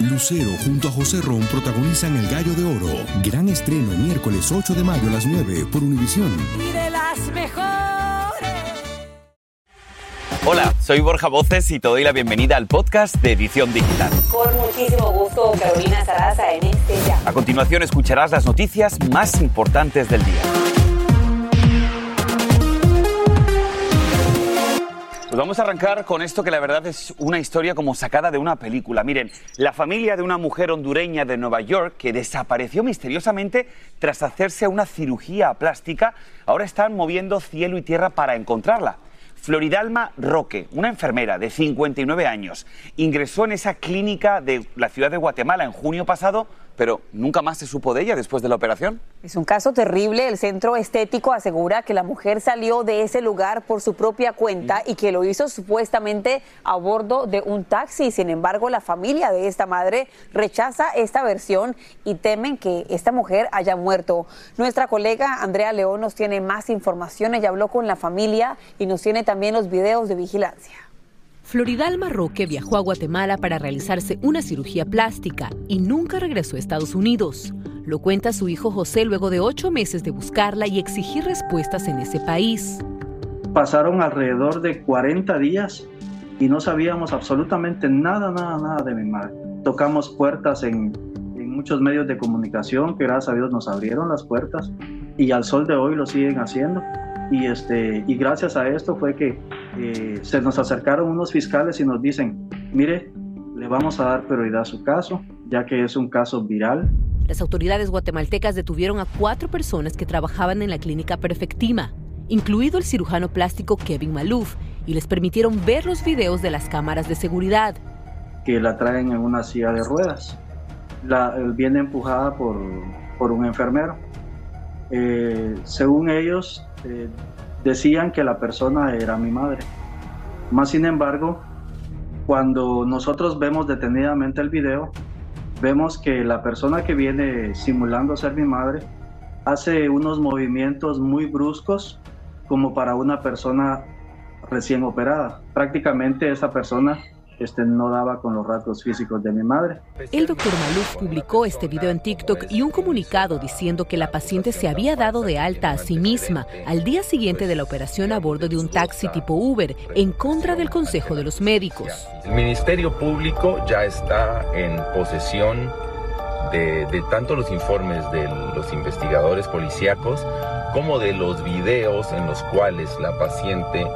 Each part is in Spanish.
Lucero junto a José Ron protagonizan El Gallo de Oro. Gran estreno miércoles 8 de mayo a las 9 por Univisión. Y de las mejores. Hola, soy Borja Voces y te doy la bienvenida al podcast de Edición Digital. Con muchísimo gusto, Carolina Sarasa en este ya. A continuación escucharás las noticias más importantes del día. Pues vamos a arrancar con esto que la verdad es una historia como sacada de una película. Miren, la familia de una mujer hondureña de Nueva York que desapareció misteriosamente tras hacerse una cirugía plástica, ahora están moviendo cielo y tierra para encontrarla. Floridalma Roque, una enfermera de 59 años, ingresó en esa clínica de la ciudad de Guatemala en junio pasado pero nunca más se supo de ella después de la operación. Es un caso terrible. El centro estético asegura que la mujer salió de ese lugar por su propia cuenta y que lo hizo supuestamente a bordo de un taxi. Sin embargo, la familia de esta madre rechaza esta versión y temen que esta mujer haya muerto. Nuestra colega Andrea León nos tiene más información. Ella habló con la familia y nos tiene también los videos de vigilancia. Floridalma Roque viajó a Guatemala para realizarse una cirugía plástica y nunca regresó a Estados Unidos. Lo cuenta su hijo José luego de ocho meses de buscarla y exigir respuestas en ese país. Pasaron alrededor de 40 días y no sabíamos absolutamente nada, nada, nada de mi madre. Tocamos puertas en, muchos medios de comunicación que gracias a Dios nos abrieron las puertas y al sol de hoy lo siguen haciendo y, este, y gracias a esto fue que eh, se nos acercaron unos fiscales y nos dicen, mire, le vamos a dar prioridad a su caso, ya que es un caso viral. Las autoridades guatemaltecas detuvieron a cuatro personas que trabajaban en la clínica Perfectima, incluido el cirujano plástico Kevin Maluf, y les permitieron ver los videos de las cámaras de seguridad. Que la traen en una silla de ruedas. La, viene empujada por, por un enfermero. Eh, según ellos, eh, decían que la persona era mi madre. Más sin embargo, cuando nosotros vemos detenidamente el video, vemos que la persona que viene simulando ser mi madre hace unos movimientos muy bruscos como para una persona recién operada. Prácticamente esa persona este, no daba con los rasgos físicos de mi madre. El doctor Maluf publicó este video en TikTok y un comunicado diciendo que la paciente se había dado de alta a sí misma al día siguiente de la operación a bordo de un taxi tipo Uber, en contra del consejo de los médicos. El Ministerio Público ya está en posesión de, de tanto los informes de los investigadores policíacos como de los videos en los cuales la paciente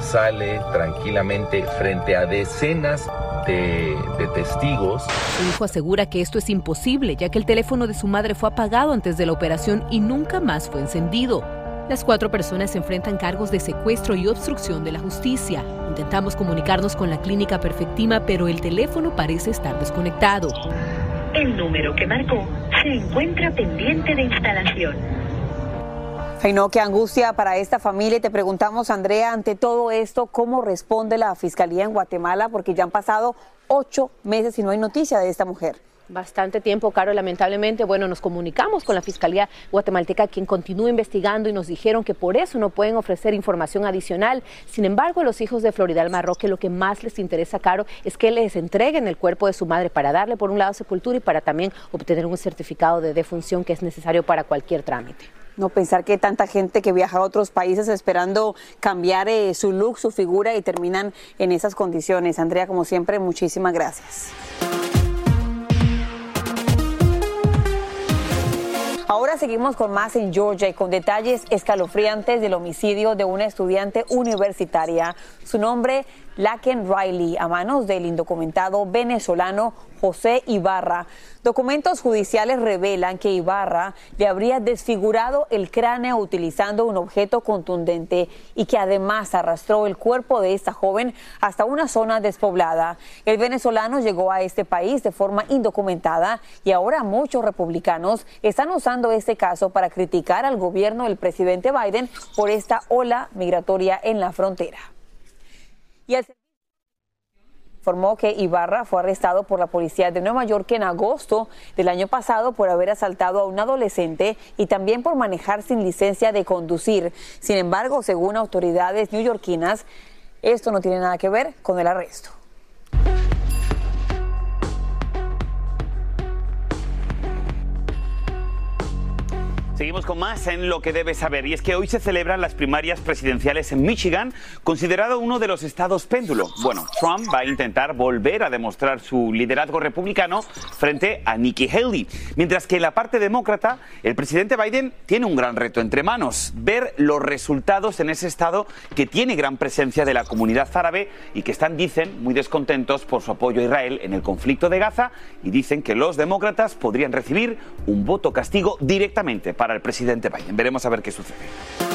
sale tranquilamente frente a decenas de, testigos. Su hijo asegura que esto es imposible, ya que el teléfono de su madre fue apagado antes de la operación y nunca más fue encendido. Las cuatro personas se enfrentan cargos de secuestro y obstrucción de la justicia. Intentamos comunicarnos con la clínica Perfectima, pero el teléfono parece estar desconectado. El número que marcó se encuentra pendiente de instalación. Ay, no, qué angustia para esta familia. Y te preguntamos, Andrea, ante todo esto, ¿cómo responde la Fiscalía en Guatemala? Porque ya han pasado ocho meses y no hay noticia de esta mujer. Bastante tiempo, Caro, lamentablemente. Bueno, nos comunicamos con la Fiscalía Guatemalteca, quien continúa investigando y nos dijeron que por eso no pueden ofrecer información adicional. Sin embargo, a los hijos de Florida del Marroque lo que más les interesa, Caro, es que les entreguen el cuerpo de su madre para darle, por un lado, sepultura y para también obtener un certificado de defunción que es necesario para cualquier trámite. No pensar que hay tanta gente que viaja a otros países esperando cambiar eh, su look, su figura y terminan en esas condiciones. Andrea, como siempre, muchísimas gracias. Ahora seguimos con más en Georgia y con detalles escalofriantes del homicidio de una estudiante universitaria. Su nombre, Laken Riley, a manos del indocumentado venezolano José Ibarra. Documentos judiciales revelan que Ibarra le habría desfigurado el cráneo utilizando un objeto contundente y que además arrastró el cuerpo de esta joven hasta una zona despoblada. El venezolano llegó a este país de forma indocumentada y ahora muchos republicanos están usando este caso para criticar al gobierno del presidente Biden por esta ola migratoria en la frontera. Y informó que Ibarra fue arrestado por la policía de Nueva York en agosto del año pasado por haber asaltado a un adolescente y también por manejar sin licencia de conducir. Sin embargo, según autoridades neoyorquinas, esto no tiene nada que ver con el arresto. Seguimos con más en lo que debes saber y es que hoy se celebran las primarias presidenciales en Michigan, considerado uno de los estados péndulo. Bueno, Trump va a intentar volver a demostrar su liderazgo republicano frente a Nikki Haley, mientras que en la parte demócrata el presidente Biden tiene un gran reto entre manos, ver los resultados en ese estado que tiene gran presencia de la comunidad árabe y que están, dicen, muy descontentos por su apoyo a Israel en el conflicto de Gaza y dicen que los demócratas podrían recibir un voto castigo directamente para el presidente Biden. Veremos a ver qué sucede.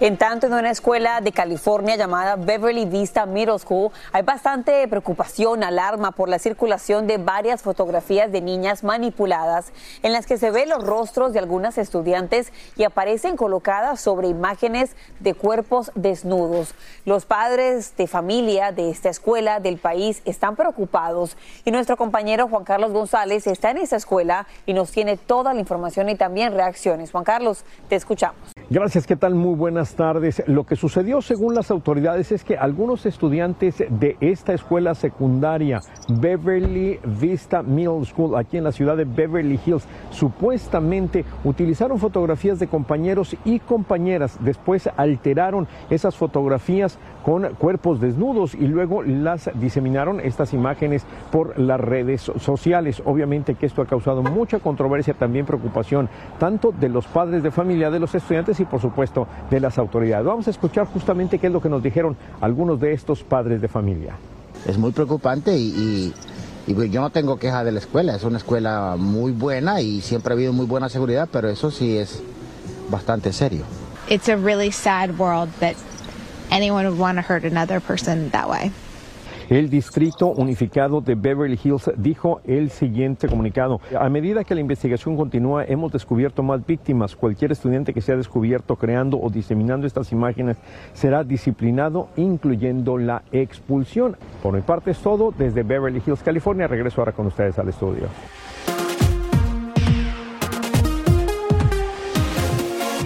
En tanto, en una escuela de California llamada Beverly Vista Middle School, hay bastante preocupación, alarma por la circulación de varias fotografías de niñas manipuladas en las que se ven los rostros de algunas estudiantes y aparecen colocadas sobre imágenes de cuerpos desnudos. Los padres de familia de esta escuela del país están preocupados y nuestro compañero Juan Carlos González está en esa escuela y nos tiene toda la información y también reacciones. Juan Carlos, te escuchamos. Gracias, ¿qué tal? Muy buenas tardes. Lo que sucedió según las autoridades es que algunos estudiantes de esta escuela secundaria, Beverly Vista Middle School, aquí en la ciudad de Beverly Hills, supuestamente utilizaron fotografías de compañeros y compañeras. Después alteraron esas fotografías con cuerpos desnudos y luego las diseminaron estas imágenes por las redes sociales. Obviamente que esto ha causado mucha controversia, también preocupación, tanto de los padres de familia de los estudiantes y por supuesto de las autoridades. Vamos a escuchar justamente qué es lo que nos dijeron algunos de estos padres de familia. Es muy preocupante y, y, pues yo no tengo queja de la escuela, es una escuela muy buena y siempre ha habido muy buena seguridad, pero eso sí es bastante serio. It's a really sad world that anyone would want to hurt another person that way. El Distrito Unificado de Beverly Hills dijo el siguiente comunicado. A medida que la investigación continúa, hemos descubierto más víctimas. Cualquier estudiante que sea descubierto creando o diseminando estas imágenes será disciplinado, incluyendo la expulsión. Por mi parte es todo. Desde Beverly Hills, California, regreso ahora con ustedes al estudio.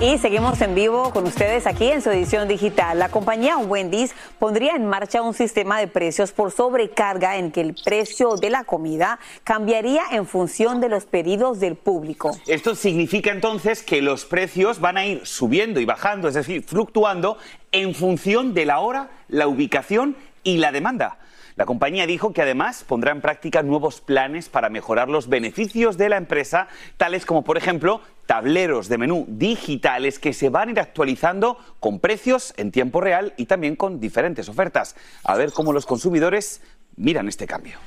Y seguimos en vivo con ustedes aquí en su edición digital. La compañía Wendy's pondría en marcha un sistema de precios por sobrecarga en que el precio de la comida cambiaría en función de los pedidos del público. Esto significa entonces que los precios van a ir subiendo y bajando, es decir, fluctuando en función de la hora, la ubicación y la demanda. La compañía dijo que además pondrá en práctica nuevos planes para mejorar los beneficios de la empresa, tales como, por ejemplo, tableros de menú digitales que se van a ir actualizando con precios en tiempo real y también con diferentes ofertas. A ver cómo los consumidores miran este cambio.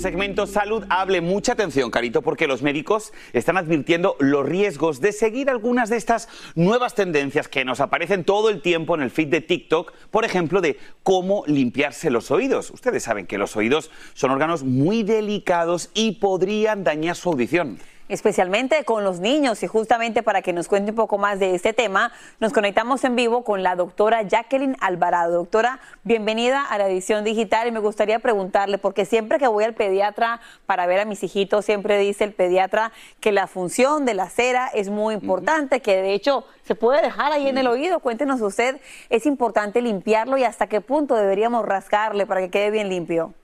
Segmento Salud Hable. Mucha atención, Carito, porque los médicos están advirtiendo los riesgos de seguir algunas de estas nuevas tendencias que nos aparecen todo el tiempo en el feed de TikTok, por ejemplo, de cómo limpiarse los oídos. Ustedes saben que los oídos son órganos muy delicados y podrían dañar su audición especialmente con los niños. Y justamente para que nos cuente un poco más de este tema, nos conectamos en vivo con la doctora Jacqueline Alvarado. Doctora, bienvenida a la edición digital y me gustaría preguntarle, porque siempre que voy al pediatra para ver a mis hijitos, siempre dice el pediatra que la función de la cera es muy importante, que de hecho se puede dejar ahí en el oído. Cuéntenos usted, ¿es importante limpiarlo y hasta qué punto deberíamos rascarle para que quede bien limpio?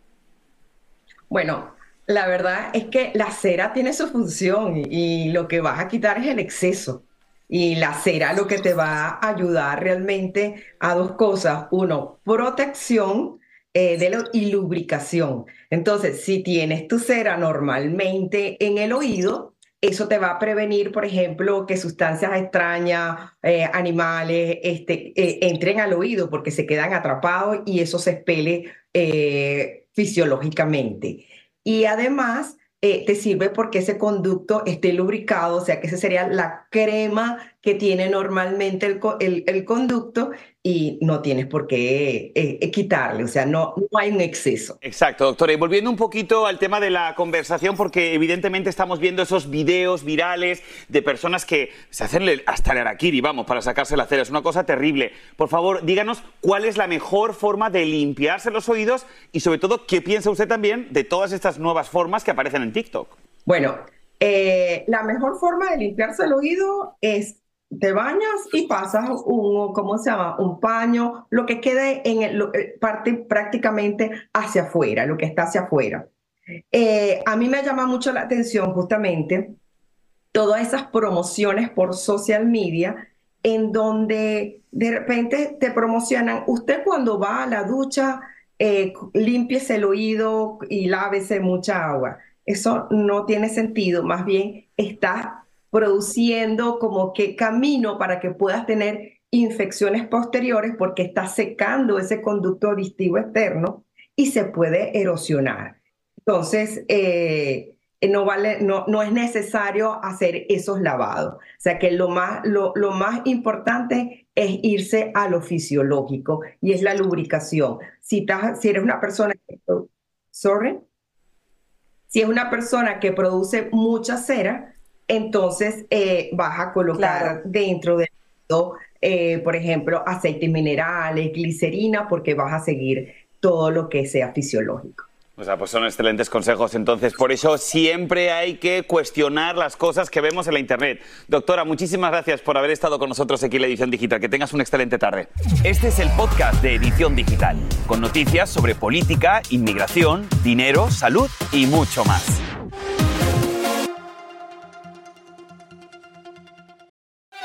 Bueno, la verdad es que la cera tiene su función y, lo que vas a quitar es el exceso. Y la cera lo que te va a ayudar realmente a dos cosas. Uno, protección eh, de y lubricación. Entonces, si tienes tu cera normalmente en el oído, eso te va a prevenir, por ejemplo, que sustancias extrañas, eh, animales, este, eh, entren al oído porque se quedan atrapados y eso se expele fisiológicamente y además eh, te sirve porque ese conducto esté lubricado, o sea que esa sería la crema que tiene normalmente el, el, conducto y no tienes por qué eh, eh, quitarle, o sea, no, no hay un exceso. Exacto, doctora. Y volviendo un poquito al tema de la conversación, porque evidentemente estamos viendo esos videos virales de personas que se hacen hasta el araquiri, vamos, para sacarse la cera. Es una cosa terrible. Por favor, díganos cuál es la mejor forma de limpiarse los oídos y sobre todo, ¿qué piensa usted también de todas estas nuevas formas que aparecen en TikTok? Bueno, Eh, la mejor forma de limpiarse el oído es te bañas y pasas un, ¿cómo se llama? Un paño, lo que quede en el, eh, parte prácticamente hacia afuera, lo que está hacia afuera. Eh, a mí me llama mucho la atención justamente todas esas promociones por social media en donde de repente te promocionan, usted cuando va a la ducha, eh, limpiese el oído y lávese mucha agua. Eso no tiene sentido, más bien está produciendo como que camino para que puedas tener infecciones posteriores porque está secando ese conducto auditivo externo y se puede erosionar. Entonces, eh, no, vale, no, no es necesario hacer esos lavados. O sea que lo más, lo, lo más importante es irse a lo fisiológico y es la lubricación. Si, si eres una persona sorry, si es una persona que produce mucha cera, entonces eh, vas a colocar dentro de eh, por ejemplo, aceites minerales, glicerina, porque vas a seguir todo lo que sea fisiológico. O sea, pues son excelentes consejos. Entonces, por eso siempre hay que cuestionar las cosas que vemos en la Internet. Doctora, muchísimas gracias por haber estado con nosotros aquí en la Edición Digital. Que tengas una excelente tarde. Este es el podcast de Edición Digital, con noticias sobre política, inmigración, dinero, salud y mucho más.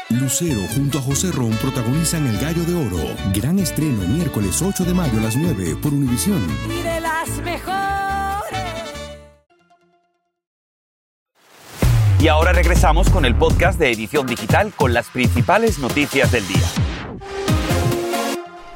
Lucero junto a José Ron protagonizan El Gallo de Oro. Gran estreno miércoles 8 de mayo a las 9 por Univisión. Y de las mejores. Y ahora regresamos con el podcast de Edición Digital con las principales noticias del día.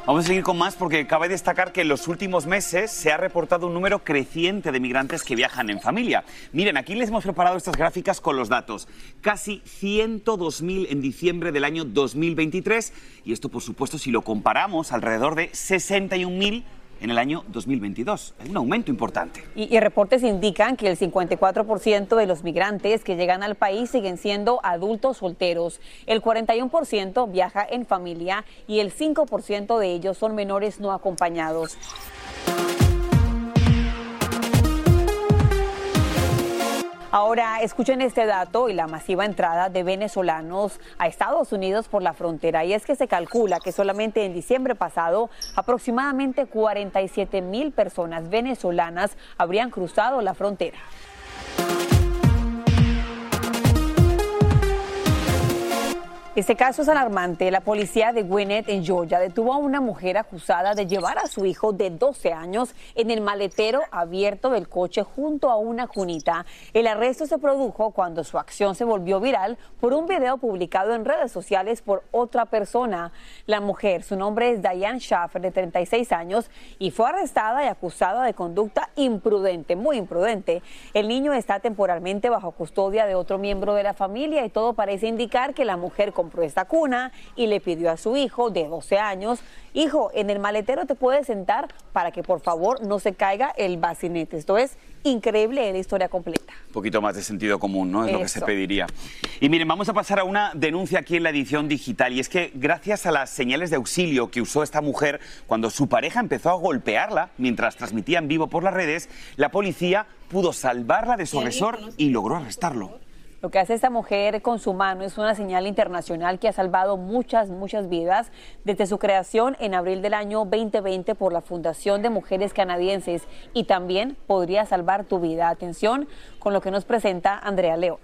Vamos a seguir con más porque cabe destacar que en los últimos meses se ha reportado un número creciente de migrantes que viajan en familia. Miren, aquí les hemos preparado estas gráficas con los datos. Casi 102.000 en diciembre del año 2023 y esto por supuesto si lo comparamos alrededor de 61.000 en el año 2022. Hay un aumento importante. Y, y reportes indican que el 54% de los migrantes que llegan al país siguen siendo adultos solteros, el 41% viaja en familia y el 5% de ellos son menores no acompañados. Ahora escuchen este dato y la masiva entrada de venezolanos a Estados Unidos por la frontera. Y es que se calcula que solamente en diciembre pasado aproximadamente 47 mil personas venezolanas habrían cruzado la frontera. Este caso es alarmante. La policía de Gwinnett, en Georgia, detuvo a una mujer acusada de llevar a su hijo de 12 años en el maletero abierto del coche junto a una cunita. El arresto se produjo cuando su acción se volvió viral por un video publicado en redes sociales por otra persona. La mujer, su nombre es Diane Schaffer, de 36 años, y fue arrestada y acusada de conducta imprudente, muy imprudente. El niño está temporalmente bajo custodia de otro miembro de la familia y todo parece indicar que la mujer compró esta cuna y le pidió a su hijo de 12 años, hijo, en el maletero te puedes sentar para que por favor no se caiga el bacinete. Esto es increíble la historia completa. Un poquito más de sentido común, ¿no? Es lo que se pediría. Y miren, vamos a pasar a una denuncia aquí en la edición digital. Y es que gracias a las señales de auxilio que usó esta mujer cuando su pareja empezó a golpearla mientras transmitía en vivo por las redes, la policía pudo salvarla de su agresor y logró arrestarlo. Lo que hace esta mujer con su mano es una señal internacional que ha salvado muchas, muchas vidas desde su creación en abril del año 2020 por la Fundación de Mujeres Canadienses y también podría salvar tu vida. Atención con lo que nos presenta Andrea León.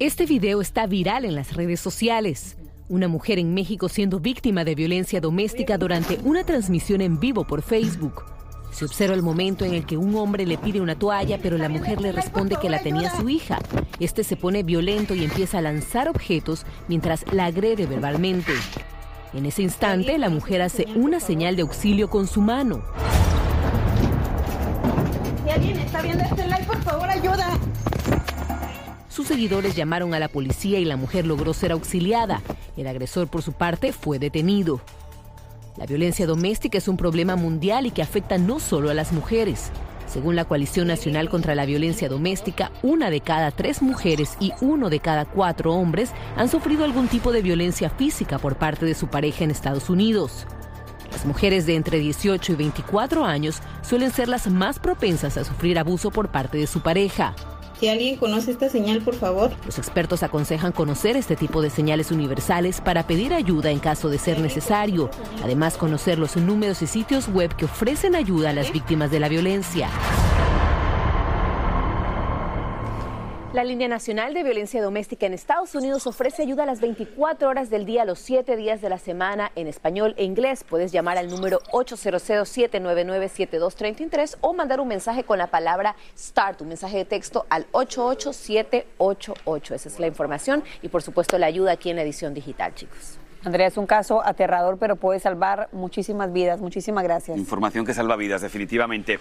Este video está viral en las redes sociales. Una mujer en México siendo víctima de violencia doméstica durante una transmisión en vivo por Facebook. Se observa el momento en el que un hombre le pide una toalla, pero la mujer le responde que la tenía su hija. Este se pone violento y empieza a lanzar objetos mientras la agrede verbalmente. En ese instante, la mujer hace una señal de auxilio con su mano. Si alguien está viendo este live, por favor, ayuda. Sus seguidores llamaron a la policía y la mujer logró ser auxiliada. El agresor, por su parte, fue detenido. La violencia doméstica es un problema mundial y que afecta no solo a las mujeres. Según la Coalición Nacional contra la Violencia Doméstica, una de cada tres mujeres y uno de cada cuatro hombres han sufrido algún tipo de violencia física por parte de su pareja en Estados Unidos. Las mujeres de entre 18 y 24 años suelen ser las más propensas a sufrir abuso por parte de su pareja. Si alguien conoce esta señal, por favor. Los expertos aconsejan conocer este tipo de señales universales para pedir ayuda en caso de ser necesario. Además, conocer los números y sitios web que ofrecen ayuda a las víctimas de la violencia. La Línea Nacional de Violencia Doméstica en Estados Unidos ofrece ayuda a las 24 horas del día, los 7 días de la semana en español e inglés. Puedes llamar al número 800-799-7233 o mandar un mensaje con la palabra START, un mensaje de texto al 88788. Esa es la información y por supuesto la ayuda aquí en la edición digital, chicos. Andrea, es un caso aterrador, pero puede salvar muchísimas vidas. Muchísimas gracias. Información que salva vidas, definitivamente.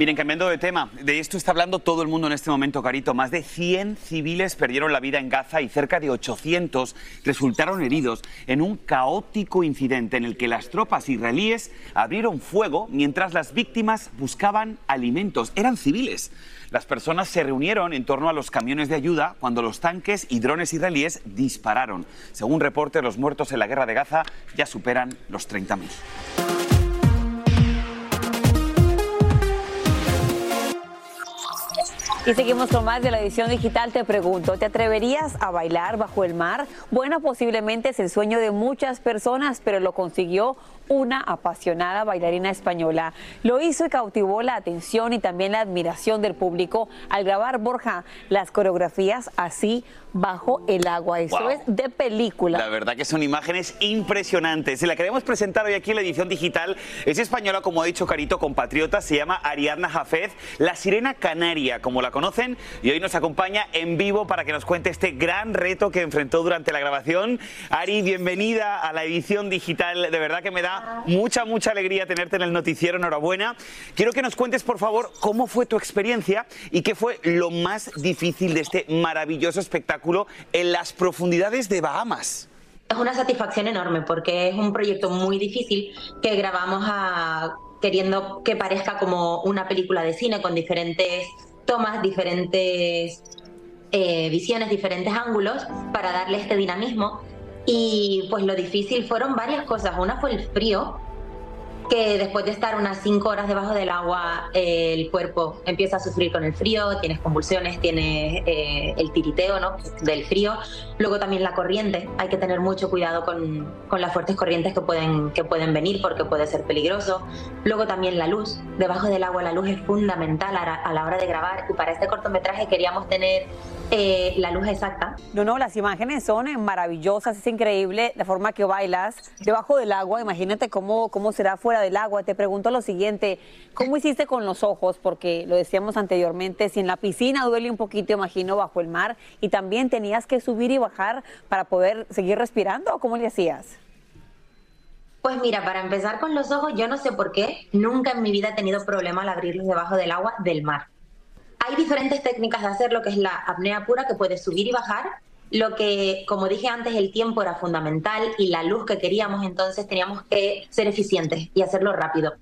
Miren, cambiando de tema, de esto está hablando todo el mundo en este momento, Carito. Más de 100 civiles perdieron la vida en Gaza y cerca de 800 resultaron heridos en un caótico incidente en el que las tropas israelíes abrieron fuego mientras las víctimas buscaban alimentos. Eran civiles. Las personas se reunieron en torno a los camiones de ayuda cuando los tanques y drones israelíes dispararon. Según reportes, los muertos en la guerra de Gaza ya superan los 30.000. Y seguimos con más de la edición digital. Te pregunto, ¿te atreverías a bailar bajo el mar? Bueno, posiblemente es el sueño de muchas personas, pero lo consiguió una apasionada bailarina española. Lo hizo y cautivó la atención y también la admiración del público al grabar Borja las coreografías así bajo el agua. Eso Wow. es de película. La verdad que son imágenes impresionantes. Se la queremos presentar hoy aquí en la edición digital. Es española, como ha dicho Carito, compatriota. Se llama Ariadna Jafez, la sirena canaria, como la conocen. Y hoy nos acompaña en vivo para que nos cuente este gran reto que enfrentó durante la grabación. Ari, bienvenida a la edición digital. De verdad que me da mucha, mucha alegría tenerte en el noticiero. Enhorabuena. Quiero que nos cuentes, por favor, cómo fue tu experiencia y qué fue lo más difícil de este maravilloso espectáculo en las profundidades de Bahamas. Es una satisfacción enorme porque es un proyecto muy difícil que grabamos a- queriendo que parezca como una película de cine con diferentes tomas, diferentes eh, visiones, diferentes ángulos para darle este dinamismo. Y pues lo difícil fueron varias cosas. Una fue el frío, que después de estar unas cinco horas debajo del agua, eh, el cuerpo empieza a sufrir con el frío, tienes convulsiones, tienes eh, el tiriteo ¿no? del frío. Luego también la corriente, hay que tener mucho cuidado con, con las fuertes corrientes que pueden, que pueden venir porque puede ser peligroso. Luego también la luz, debajo del agua la luz es fundamental a, la- a la hora de grabar y para este cortometraje queríamos tener eh, la luz exacta. No, no, las imágenes son maravillosas, es increíble la forma que bailas debajo del agua. Imagínate cómo, cómo será fuera del agua. Te pregunto lo siguiente, ¿cómo hiciste con los ojos? Porque lo decíamos anteriormente, si en la piscina duele un poquito, imagino, bajo el mar, y también tenías que subir y bajar para poder seguir respirando, ¿cómo le hacías? Pues mira, para empezar con los ojos, yo no sé por qué, nunca en mi vida he tenido problema al abrirlos debajo del agua del mar. Hay diferentes técnicas de hacer lo que es la apnea pura, que puedes subir y bajar. Lo que, como dije antes, el tiempo era fundamental y la luz que queríamos, entonces teníamos que ser eficientes y hacerlo rápido.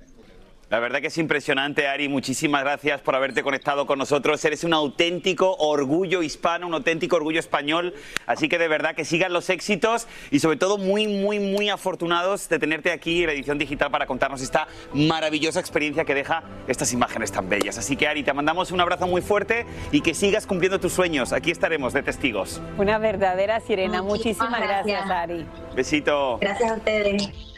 La verdad que es impresionante, Ari. Muchísimas gracias por haberte conectado con nosotros. Eres un auténtico orgullo hispano, un auténtico orgullo español. Así que de verdad que sigan los éxitos y sobre todo muy, muy, muy afortunados de tenerte aquí en la edición digital para contarnos esta maravillosa experiencia que deja estas imágenes tan bellas. Así que Ari, te mandamos un abrazo muy fuerte y que sigas cumpliendo tus sueños. Aquí estaremos de testigos. Una verdadera sirena. Muchísimas Muchísimas gracias, gracias. Ari. Besito. Gracias a ustedes.